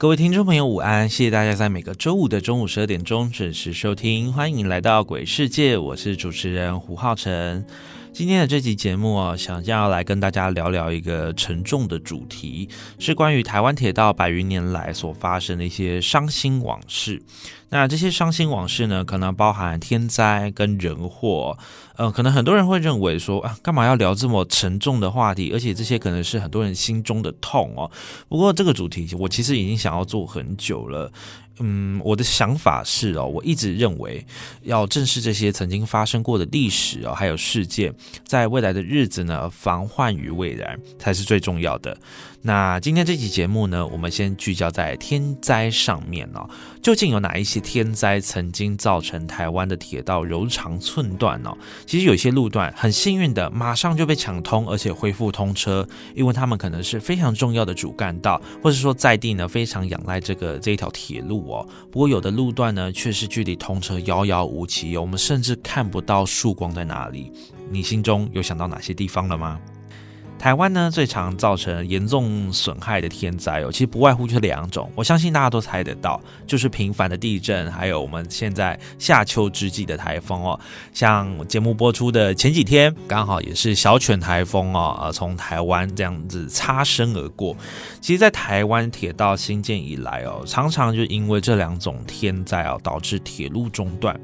各位听众朋友，午安！谢谢大家在每个周五的中午十二点钟准时收听，欢迎来到鬼世界，我是主持人胡浩辰。今天的这集节目啊，想要来跟大家聊聊一个沉重的主题，是关于台湾铁道百余年来所发生的一些伤心往事。那这些伤心往事呢，可能包含天灾跟人祸。呃，可能很多人会认为说啊，干嘛要聊这么沉重的话题？而且这些可能是很多人心中的痛哦。不过这个主题，我其实已经想要做很久了。嗯，我的想法是哦，我一直认为要正视这些曾经发生过的历史哦，还有事件，在未来的日子呢，防患于未然才是最重要的。那今天这期节目呢，我们先聚焦在天灾上面哦。究竟有哪一些天灾曾经造成台湾的铁道柔肠寸断呢？其实有些路段很幸运的，马上就被抢通，而且恢复通车，因为他们可能是非常重要的主干道，或者说在地呢非常仰赖这个这一条铁路哦。不过有的路段呢，却是距离通车遥遥无期，我们甚至看不到曙光在哪里。你心中有想到哪些地方了吗？台湾呢，最常造成严重损害的天灾哦，其实不外乎就是两种，我相信大家都猜得到，就是频繁的地震，还有我们现在夏秋之际的台风哦。像节目播出的前几天，刚好也是小犬台风哦，呃，从台湾这样子擦身而过。其实，在台湾铁道兴建以来哦，常常就因为这两种天灾哦，导致铁路中断。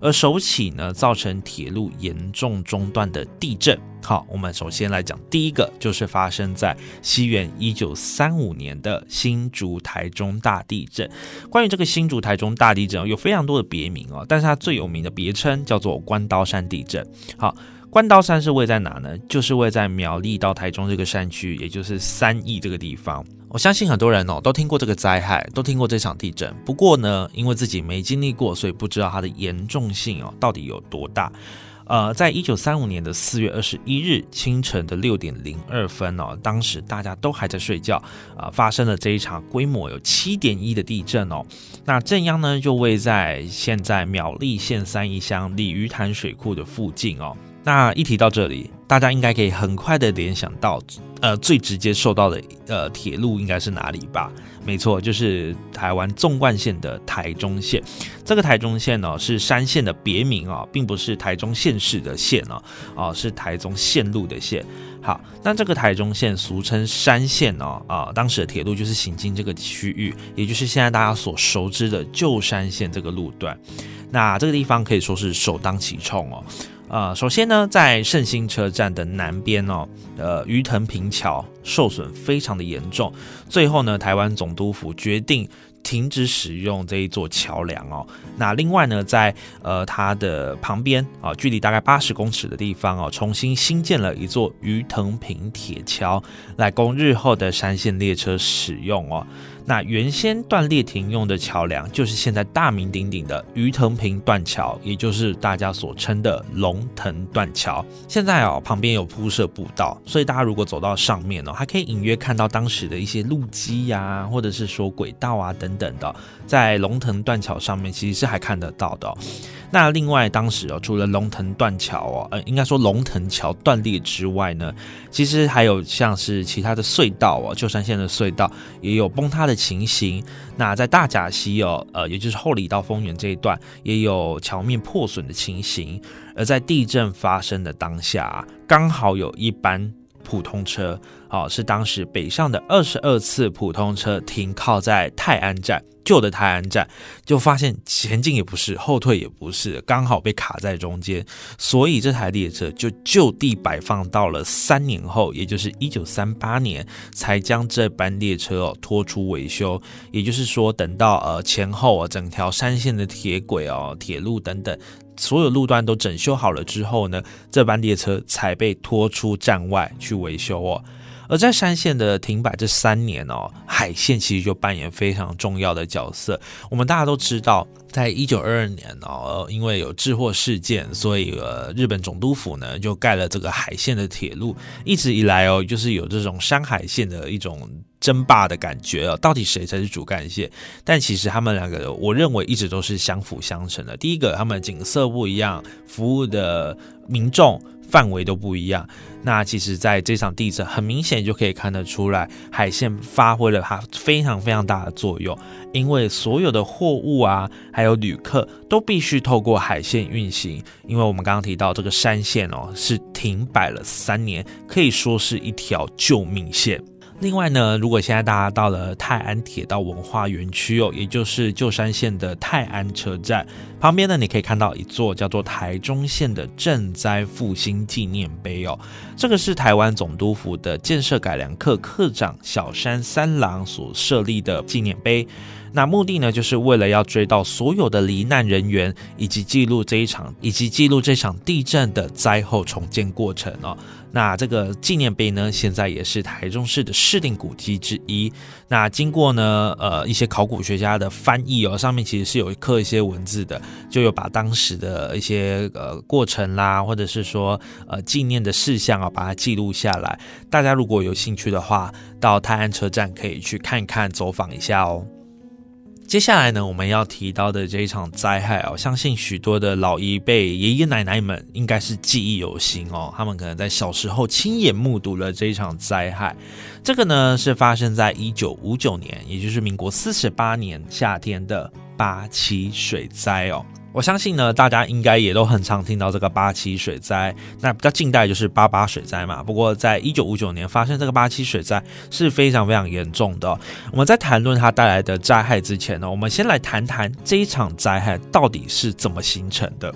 而首起呢，造成铁路严重中断的地震。好，我们首先来讲第一个，就是发生在西元一九三五年的新竹台中大地震。关于这个新竹台中大地震，有非常多的别名哦，但是它最有名的别称叫做关刀山地震。好。关刀山是位在哪呢？就是位在苗栗到台中这个山区，也就是三义这个地方。我相信很多人哦都听过这个灾害，都听过这场地震。不过呢，因为自己没经历过，所以不知道它的严重性哦到底有多大。呃，在一九三五年的四月二十一日清晨的六点零二分哦，当时大家都还在睡觉啊，发生了这一场规模有七点一的地震哦。那震央呢就位在现在苗栗县三义乡鲤鱼潭水库的附近哦。那一提到这里，大家应该可以很快的联想到，呃，最直接受到的呃铁路应该是哪里吧？没错，就是台湾纵贯线的台中线。这个台中线呢是山线的别名啊，并不是台中县市的县哦，哦是台中线路的线。好，那这个台中线俗称山线哦，啊，当时的铁路就是行经这个区域，也就是现在大家所熟知的旧山线这个路段。那这个地方可以说是首当其冲哦。呃，首先呢，在圣心车站的南边哦，呃，鱼藤平桥受损非常的严重。最后呢，台湾总督府决定停止使用这一座桥梁哦。那另外呢，在呃它的旁边啊，距离大概八十公尺的地方哦，重新新建了一座鱼藤平铁桥，来供日后的山线列车使用哦。那原先断裂停用的桥梁，就是现在大名鼎鼎的鱼藤坪断桥，也就是大家所称的龙腾断桥。现在哦，旁边有铺设步道，所以大家如果走到上面哦，还可以隐约看到当时的一些路基呀，或者是说轨道啊等等的，在龙腾断桥上面其实是还看得到的。那另外，当时哦，除了龙腾断桥哦，呃，应该说龙腾桥断裂之外呢，其实还有像是其他的隧道哦，旧山线的隧道也有崩塌的情形。那在大甲溪哦，呃，也就是后里到丰原这一段，也有桥面破损的情形。而在地震发生的当下，刚好有一班普通车哦，是当时北上的二十二次普通车停靠在泰安站。旧的泰安站就发现前进也不是，后退也不是，刚好被卡在中间，所以这台列车就就地摆放到了三年后，也就是一九三八年，才将这班列车哦拖出维修。也就是说，等到呃前后啊整条山线的铁轨哦、铁路等等所有路段都整修好了之后呢，这班列车才被拖出站外去维修哦。而在山线的停摆这三年哦，海线其实就扮演非常重要的角色。我们大家都知道，在一九二二年哦，因为有治货事件，所以呃，日本总督府呢就盖了这个海线的铁路。一直以来哦，就是有这种山海线的一种争霸的感觉哦，到底谁才是主干线？但其实他们两个，我认为一直都是相辅相成的。第一个，他们景色不一样，服务的民众。范围都不一样，那其实在这场地震很明显就可以看得出来，海线发挥了它非常非常大的作用，因为所有的货物啊，还有旅客都必须透过海线运行，因为我们刚刚提到这个山线哦是停摆了三年，可以说是一条救命线。另外呢，如果现在大家到了泰安铁道文化园区哦，也就是旧山线的泰安车站旁边呢，你可以看到一座叫做台中县的赈灾复兴纪念碑哦。这个是台湾总督府的建设改良课课长小山三郎所设立的纪念碑。那目的呢，就是为了要追悼所有的罹难人员，以及记录这一场以及记录这场地震的灾后重建过程哦。那这个纪念碑呢，现在也是台中市的市定古迹之一。那经过呢，呃，一些考古学家的翻译哦，上面其实是有刻一些文字的，就有把当时的一些呃过程啦，或者是说呃纪念的事项啊，把它记录下来。大家如果有兴趣的话，到泰安车站可以去看看，走访一下哦。接下来呢，我们要提到的这一场灾害哦，相信许多的老一辈爷爷奶奶们应该是记忆犹新哦。他们可能在小时候亲眼目睹了这一场灾害。这个呢，是发生在一九五九年，也就是民国四十八年夏天的八七水灾哦。我相信呢，大家应该也都很常听到这个八七水灾。那比较近代就是八八水灾嘛。不过在一九五九年发生这个八七水灾是非常非常严重的。我们在谈论它带来的灾害之前呢，我们先来谈谈这一场灾害到底是怎么形成的。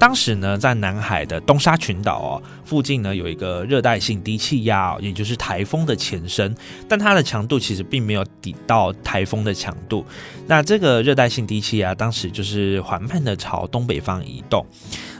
当时呢，在南海的东沙群岛哦附近呢，有一个热带性低气压，也就是台风的前身，但它的强度其实并没有抵到台风的强度。那这个热带性低气压当时就是缓慢的朝东北方移动。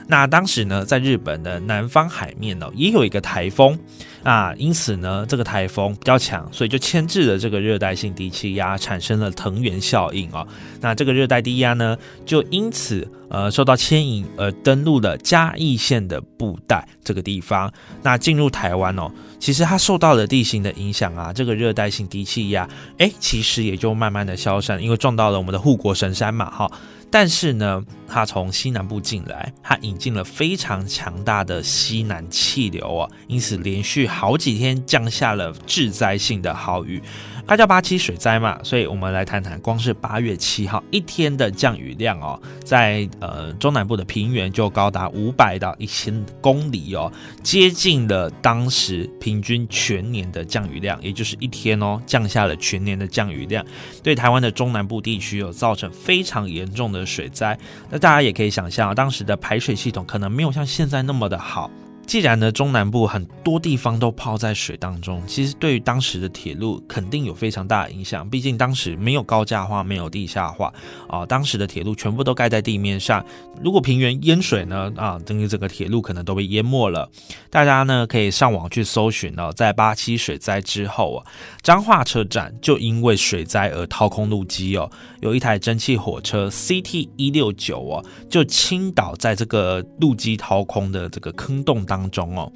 那当时呢，在日本的南方海面呢，也有一个台风啊，因此呢，这个台风比较强，所以就牵制了这个热带性低气压，产生了藤原效应啊。那这个热带低压呢，就因此呃受到牵引而登陆了嘉义县的布袋这个地方。那进入台湾哦，其实它受到了地形的影响啊，这个热带性低气压哎，其实也就慢慢的消散，因为撞到了我们的护国神山嘛，哈。但是呢，它从西南部进来，它引进了非常强大的西南气流啊，因此连续好几天降下了致灾性的豪雨。它叫八七水灾嘛，所以我们来谈谈，光是八月七号一天的降雨量哦，在呃中南部的平原就高达五百到一千公里哦，接近了当时平均全年的降雨量，也就是一天哦降下了全年的降雨量，对台湾的中南部地区有造成非常严重的水灾。那大家也可以想象，当时的排水系统可能没有像现在那么的好。既然呢，中南部很多地方都泡在水当中，其实对于当时的铁路肯定有非常大的影响。毕竟当时没有高架化，没有地下化啊，当时的铁路全部都盖在地面上。如果平原淹水呢，啊，等于整个铁路可能都被淹没了。大家呢可以上网去搜寻哦，在八七水灾之后啊，彰化车站就因为水灾而掏空路基哦，有一台蒸汽火车 CT 一六九哦，就倾倒在这个路基掏空的这个坑洞当。当中哦，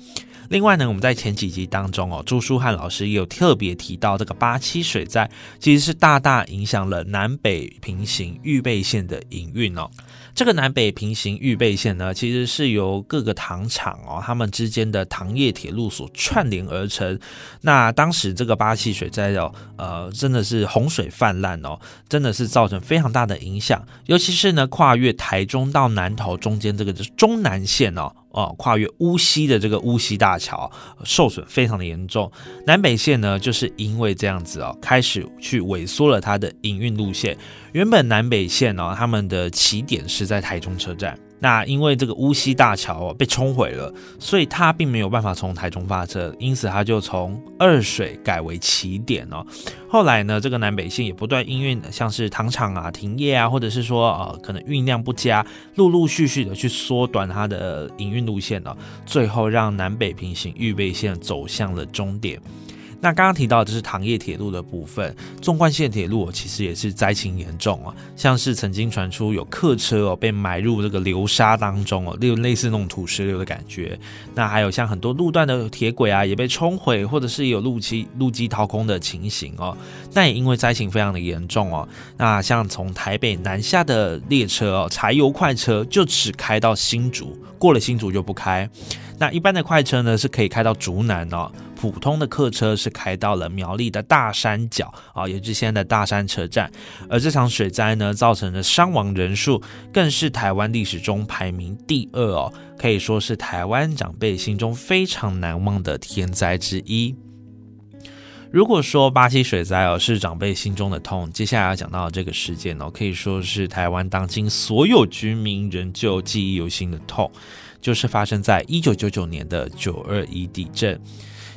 另外呢，我们在前几集当中哦，朱书汉老师也有特别提到，这个八七水灾其实是大大影响了南北平行预备线的营运哦。这个南北平行预备线呢，其实是由各个糖厂哦，他们之间的糖业铁路所串联而成。那当时这个八七水灾哦，呃，真的是洪水泛滥哦，真的是造成非常大的影响。尤其是呢，跨越台中到南投中间这个中南线哦。哦，跨越乌溪的这个乌溪大桥受损非常的严重。南北线呢，就是因为这样子哦，开始去萎缩了它的营运路线。原本南北线哦，他们的起点是在台中车站。那因为这个乌溪大桥被冲毁了，所以它并没有办法从台中发车，因此它就从二水改为起点哦。后来呢，这个南北线也不断因运，像是糖厂啊停业啊，或者是说呃可能运量不佳，陆陆续续的去缩短它的营运路线哦，最后让南北平行预备线走向了终点。那刚刚提到的是糖业铁路的部分，纵贯线铁路其实也是灾情严重啊，像是曾经传出有客车哦被埋入这个流沙当中哦，例类似那种土石流的感觉。那还有像很多路段的铁轨啊也被冲毁，或者是有路基路基掏空的情形哦。那也因为灾情非常的严重哦，那像从台北南下的列车哦，柴油快车就只开到新竹，过了新竹就不开。那一般的快车呢是可以开到竹南哦。普通的客车是开到了苗栗的大山脚啊，也就是现在的大山车站。而这场水灾呢，造成的伤亡人数更是台湾历史中排名第二哦，可以说是台湾长辈心中非常难忘的天灾之一。如果说巴西水灾哦是长辈心中的痛，接下来要讲到这个事件哦，可以说是台湾当今所有居民仍旧记忆犹新的痛，就是发生在一九九九年的九二一地震。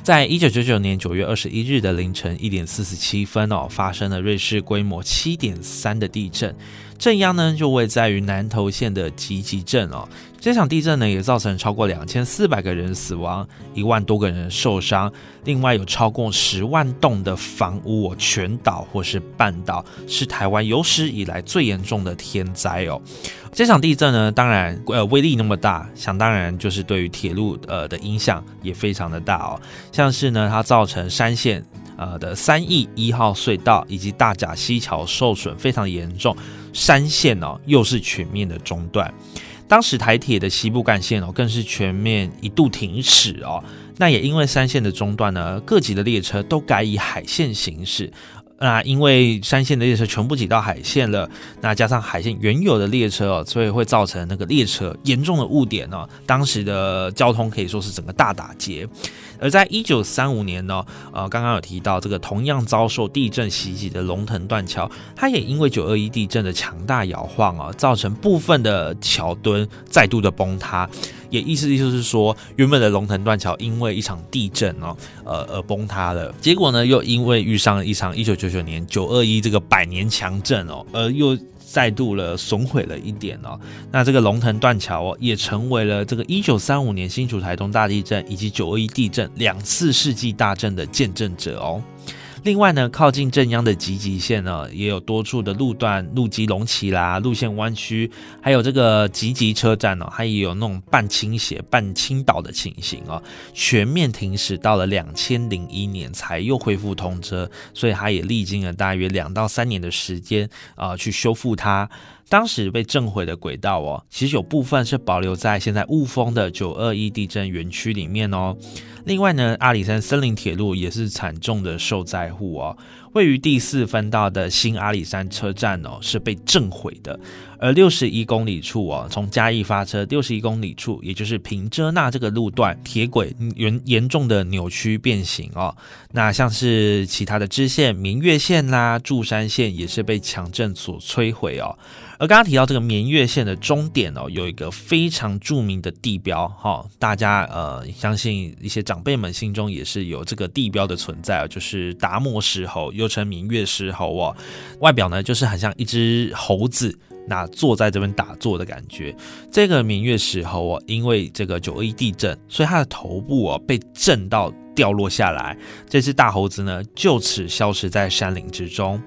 在一九九九年九月二十一日的凌晨一点四十七分哦，发生了瑞士规模七点三的地震，镇央呢就位在于南投县的集集镇哦。这场地震呢，也造成超过两千四百个人死亡，一万多个人受伤，另外有超过十万栋的房屋全倒或是半倒，是台湾有史以来最严重的天灾哦。这场地震呢，当然呃威力那么大，想当然就是对于铁路呃的影响也非常的大哦，像是呢它造成山线呃的三义一号隧道以及大甲溪桥受损非常严重，山线哦又是全面的中断。当时台铁的西部干线哦，更是全面一度停驶哦。那也因为山线的中断呢，各级的列车都改以海线行驶。那因为山线的列车全部挤到海线了，那加上海线原有的列车哦，所以会造成那个列车严重的误点哦。当时的交通可以说是整个大打劫。而在一九三五年呢，呃，刚刚有提到这个同样遭受地震袭击的龙腾断桥，它也因为九二一地震的强大摇晃啊，造成部分的桥墩再度的崩塌，也意思就是说，原本的龙腾断桥因为一场地震哦，呃，而崩塌了。结果呢，又因为遇上了一场一九九九年九二一这个百年强震哦，而又。再度了损毁了一点哦，那这个龙腾断桥哦，也成为了这个一九三五年新竹台东大地震以及九二一地震两次世纪大震的见证者哦。另外呢，靠近正央的集集线呢，也有多处的路段路基隆起啦，路线弯曲，还有这个集集车站哦，它也有那种半倾斜、半倾倒的情形哦，全面停驶到了两千零一年才又恢复通车，所以它也历经了大约两到三年的时间啊，去修复它。当时被震毁的轨道哦，其实有部分是保留在现在雾峰的九二一地震园区里面哦。另外呢，阿里山森林铁路也是惨重的受灾户哦。位于第四分道的新阿里山车站哦，是被震毁的。而六十一公里处哦，从嘉义发车六十一公里处，也就是平遮那这个路段，铁轨严严重的扭曲变形哦。那像是其他的支线，明月线啦、柱山线也是被强震所摧毁哦。而刚刚提到这个绵月线的终点哦，有一个非常著名的地标哈，大家呃相信一些长辈们心中也是有这个地标的存在啊，就是达摩石猴，又称明月石猴哦，外表呢就是很像一只猴子。那坐在这边打坐的感觉，这个明月石猴哦，因为这个九一地震，所以它的头部哦被震到掉落下来，这只大猴子呢就此消失在山林之中。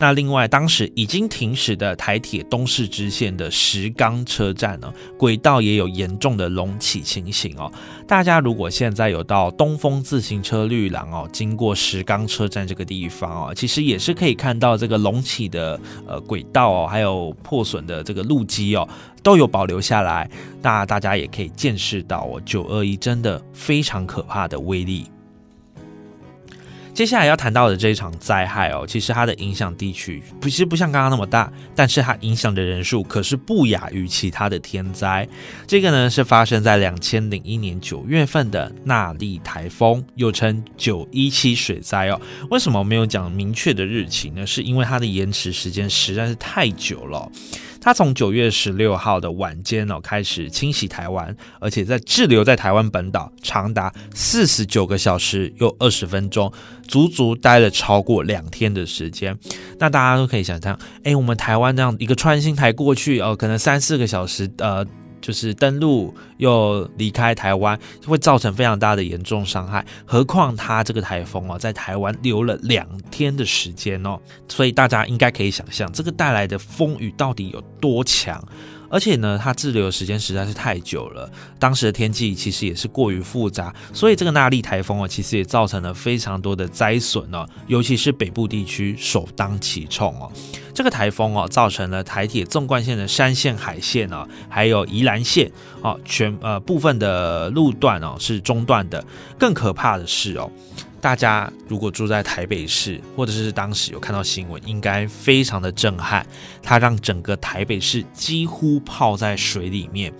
那另外，当时已经停驶的台铁东势支线的石冈车站呢，轨道也有严重的隆起情形哦。大家如果现在有到东风自行车绿廊哦，经过石冈车站这个地方哦，其实也是可以看到这个隆起的呃轨道哦，还有破损的这个路基哦，都有保留下来。那大家也可以见识到哦，九二一真的非常可怕的威力。接下来要谈到的这一场灾害哦，其实它的影响地区不其实不像刚刚那么大，但是它影响的人数可是不亚于其他的天灾。这个呢是发生在两千零一年九月份的纳利台风，又称九一七水灾哦。为什么没有讲明确的日期呢？是因为它的延迟时间实在是太久了。他从九月十六号的晚间哦开始清洗台湾，而且在滞留在台湾本岛长达四十九个小时又二十分钟，足足待了超过两天的时间。那大家都可以想象，哎，我们台湾这样一个穿心台过去哦，可能三四个小时，呃。就是登陆又离开台湾，会造成非常大的严重伤害。何况它这个台风哦，在台湾留了两天的时间哦，所以大家应该可以想象，这个带来的风雨到底有多强。而且呢，它滞留的时间实在是太久了，当时的天气其实也是过于复杂，所以这个纳利台风啊，其实也造成了非常多的灾损哦，尤其是北部地区首当其冲哦。这个台风哦，造成了台铁纵贯线的山线、海线哦，还有宜兰线哦，全呃部分的路段哦是中断的。更可怕的是哦。大家如果住在台北市，或者是当时有看到新闻，应该非常的震撼。它让整个台北市几乎泡在水里面。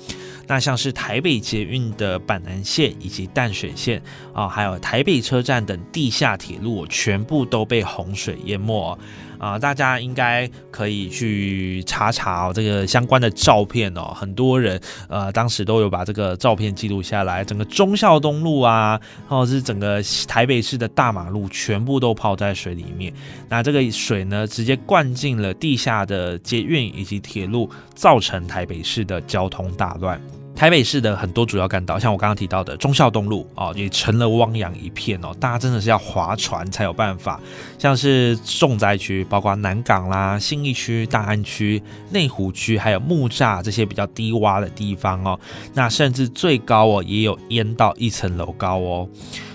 那像是台北捷运的板南线以及淡水线啊，还有台北车站等地下铁路，全部都被洪水淹没。啊，大家应该可以去查查哦这个相关的照片哦。很多人呃，当时都有把这个照片记录下来。整个忠孝东路啊，或者是整个台北市的大马路，全部都泡在水里面。那这个水呢，直接灌进了地下的捷运以及铁路，造成台北市的交通大乱。台北市的很多主要干道，像我刚刚提到的忠孝东路哦，也成了汪洋一片哦。大家真的是要划船才有办法。像是重灾区，包括南港啦、信义区、大安区、内湖区，还有木栅这些比较低洼的地方哦。那甚至最高哦，也有淹到一层楼高哦。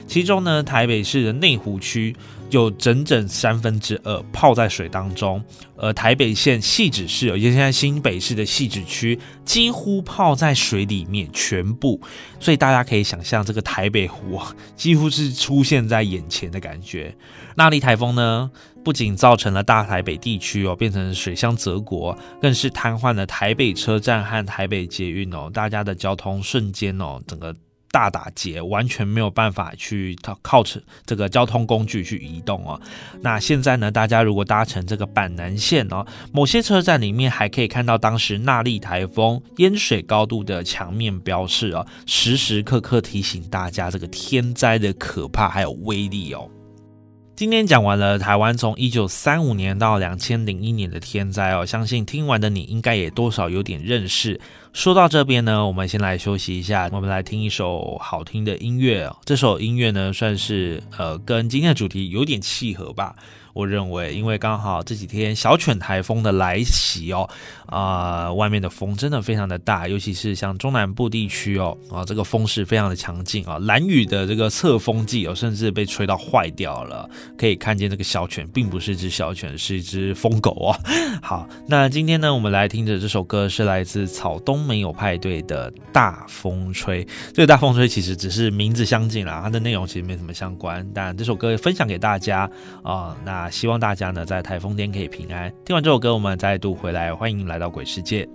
其中呢，台北市的内湖区。有整整三分之二泡在水当中，而台北县细致市，也就是现在新北市的细致区，几乎泡在水里面全部。所以大家可以想象，这个台北湖 几乎是出现在眼前的感觉。那利台风呢，不仅造成了大台北地区哦变成水乡泽国，更是瘫痪了台北车站和台北捷运哦，大家的交通瞬间哦，整个。大打劫，完全没有办法去靠这这个交通工具去移动哦。那现在呢，大家如果搭乘这个板南线哦，某些车站里面还可以看到当时纳莉台风淹水高度的墙面标示哦，时时刻刻提醒大家这个天灾的可怕还有威力哦。今天讲完了台湾从一九三五年到两千零一年的天灾哦，相信听完的你应该也多少有点认识。说到这边呢，我们先来休息一下，我们来听一首好听的音乐。这首音乐呢，算是呃跟今天的主题有点契合吧。我认为，因为刚好这几天小犬台风的来袭哦，啊，外面的风真的非常的大，尤其是像中南部地区哦，啊，这个风势非常的强劲啊，蓝雨的这个侧风季哦，甚至被吹到坏掉了。可以看见这个小犬并不是只小犬，是一只疯狗哦。好，那今天呢，我们来听的这首歌是来自草东没有派对的《大风吹》。这个大风吹其实只是名字相近啦，它的内容其实没什么相关，但这首歌分享给大家啊，那。希望大家呢在台风天可以平安。听完这首歌，我们再度回来，欢迎来到鬼世界。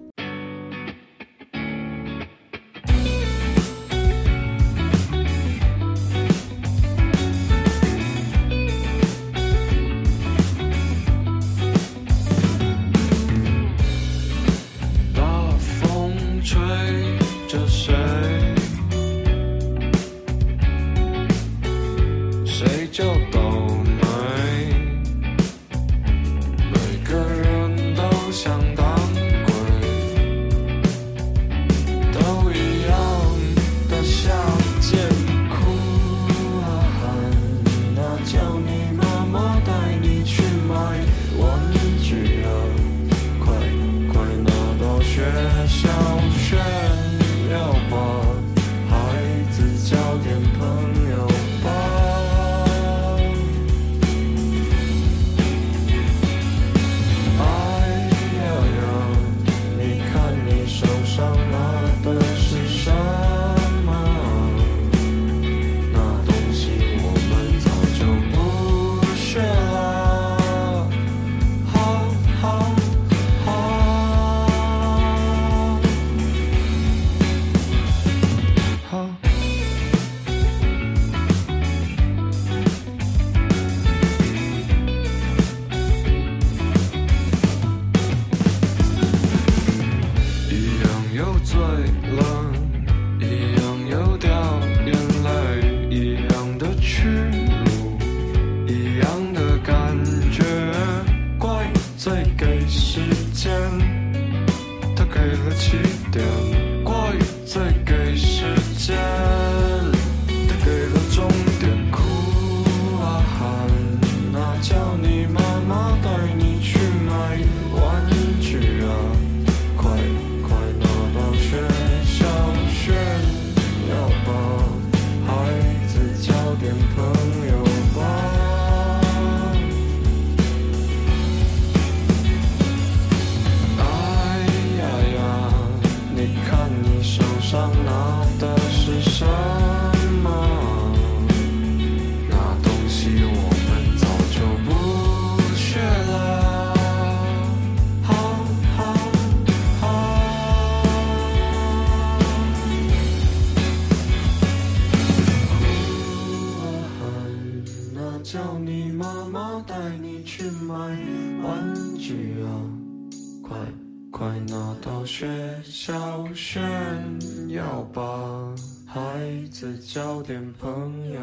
交点朋友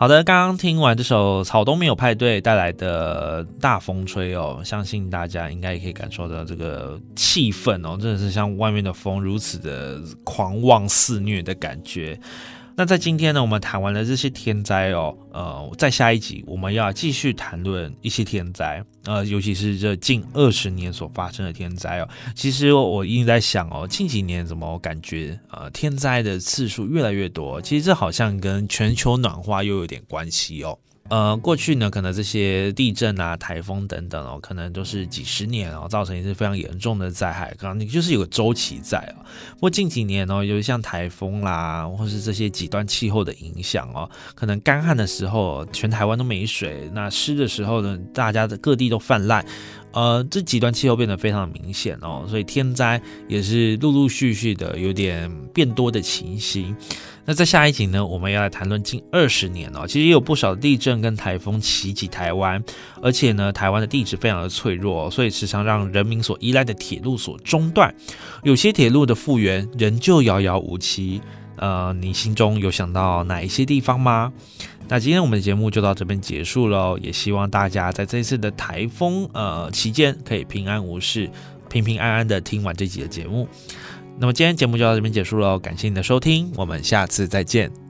好的，刚刚听完这首草东没有派对带来的大风吹哦，相信大家应该也可以感受到这个气氛哦，真的是像外面的风如此的狂妄肆虐的感觉。那在今天呢，我们谈完了这些天灾哦，呃，在下一集我们要继续谈论一些天灾，呃，尤其是这近二十年所发生的天灾哦。其实我一直在想哦，近几年怎么感觉呃天灾的次数越来越多？其实这好像跟全球暖化又有点关系哦。呃，过去呢，可能这些地震啊、台风等等哦，可能都是几十年哦，造成一次非常严重的灾害，可能你就是有个周期在啊。不过近几年哦，由于像台风啦，或是这些极端气候的影响哦，可能干旱的时候全台湾都没水，那湿的时候呢，大家的各地都泛滥。呃，这极端气候变得非常明显哦，所以天灾也是陆陆续续的有点变多的情形。那在下一集呢，我们要来谈论近二十年哦，其实也有不少地震跟台风袭击台湾，而且呢，台湾的地质非常的脆弱，所以时常让人民所依赖的铁路所中断，有些铁路的复原仍旧遥遥无期。呃，你心中有想到哪一些地方吗？那今天我们的节目就到这边结束喽，也希望大家在这次的台风呃期间可以平安无事，平平安安的听完这集的节目。那么今天节目就到这边结束了，感谢你的收听，我们下次再见。